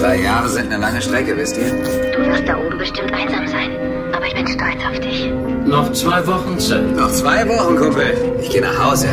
Drei Jahre sind eine lange Strecke, wisst ihr? Du wirst da oben bestimmt einsam sein. Aber ich bin stolz auf dich. Noch zwei Wochen Zeit. Noch zwei Wochen, Kumpel. Ich gehe nach Hause.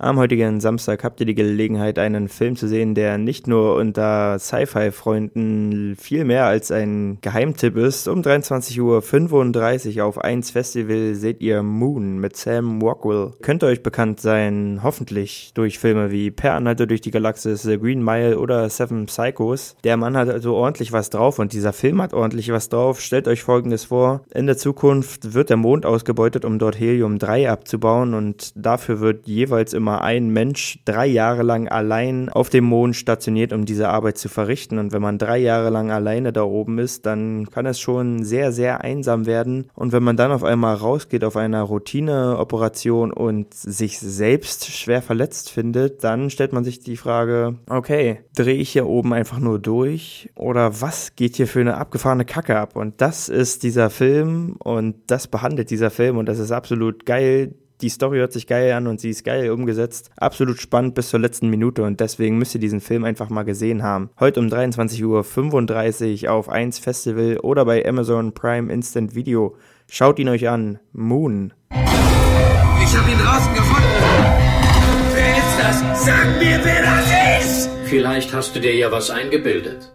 Am heutigen Samstag habt ihr die Gelegenheit, einen Film zu sehen, der nicht nur unter Sci-Fi-Freunden viel mehr als ein Geheimtipp ist. Um 23.35 Uhr auf 1 Festival seht ihr Moon mit Sam Rockwell. Könnte euch bekannt sein, hoffentlich, durch Filme wie Per Anhalter durch die Galaxis, The Green Mile oder Seven Psychos. Der Mann hat also ordentlich was drauf und dieser Film hat ordentlich was drauf. Stellt euch folgendes vor. In der Zukunft wird der Mond ausgebeutet, um dort Helium-3 abzubauen und dafür wird jeweils immer mal ein Mensch drei Jahre lang allein auf dem Mond stationiert, um diese Arbeit zu verrichten. Und wenn man drei Jahre lang alleine da oben ist, dann kann es schon sehr, sehr einsam werden. Und wenn man dann auf einmal rausgeht auf einer Routineoperation und sich selbst schwer verletzt findet, dann stellt man sich die Frage, okay, drehe ich hier oben einfach nur durch oder was geht hier für eine abgefahrene Kacke ab? Und das ist dieser Film und das behandelt dieser Film und das ist absolut geil die Story hört sich geil an und sie ist geil umgesetzt. Absolut spannend bis zur letzten Minute und deswegen müsst ihr diesen Film einfach mal gesehen haben. Heute um 23.35 Uhr auf 1 Festival oder bei Amazon Prime Instant Video. Schaut ihn euch an. Moon. Ich habe ihn draußen gefunden. Wer ist das? Sag mir, wer das ist! Vielleicht hast du dir ja was eingebildet.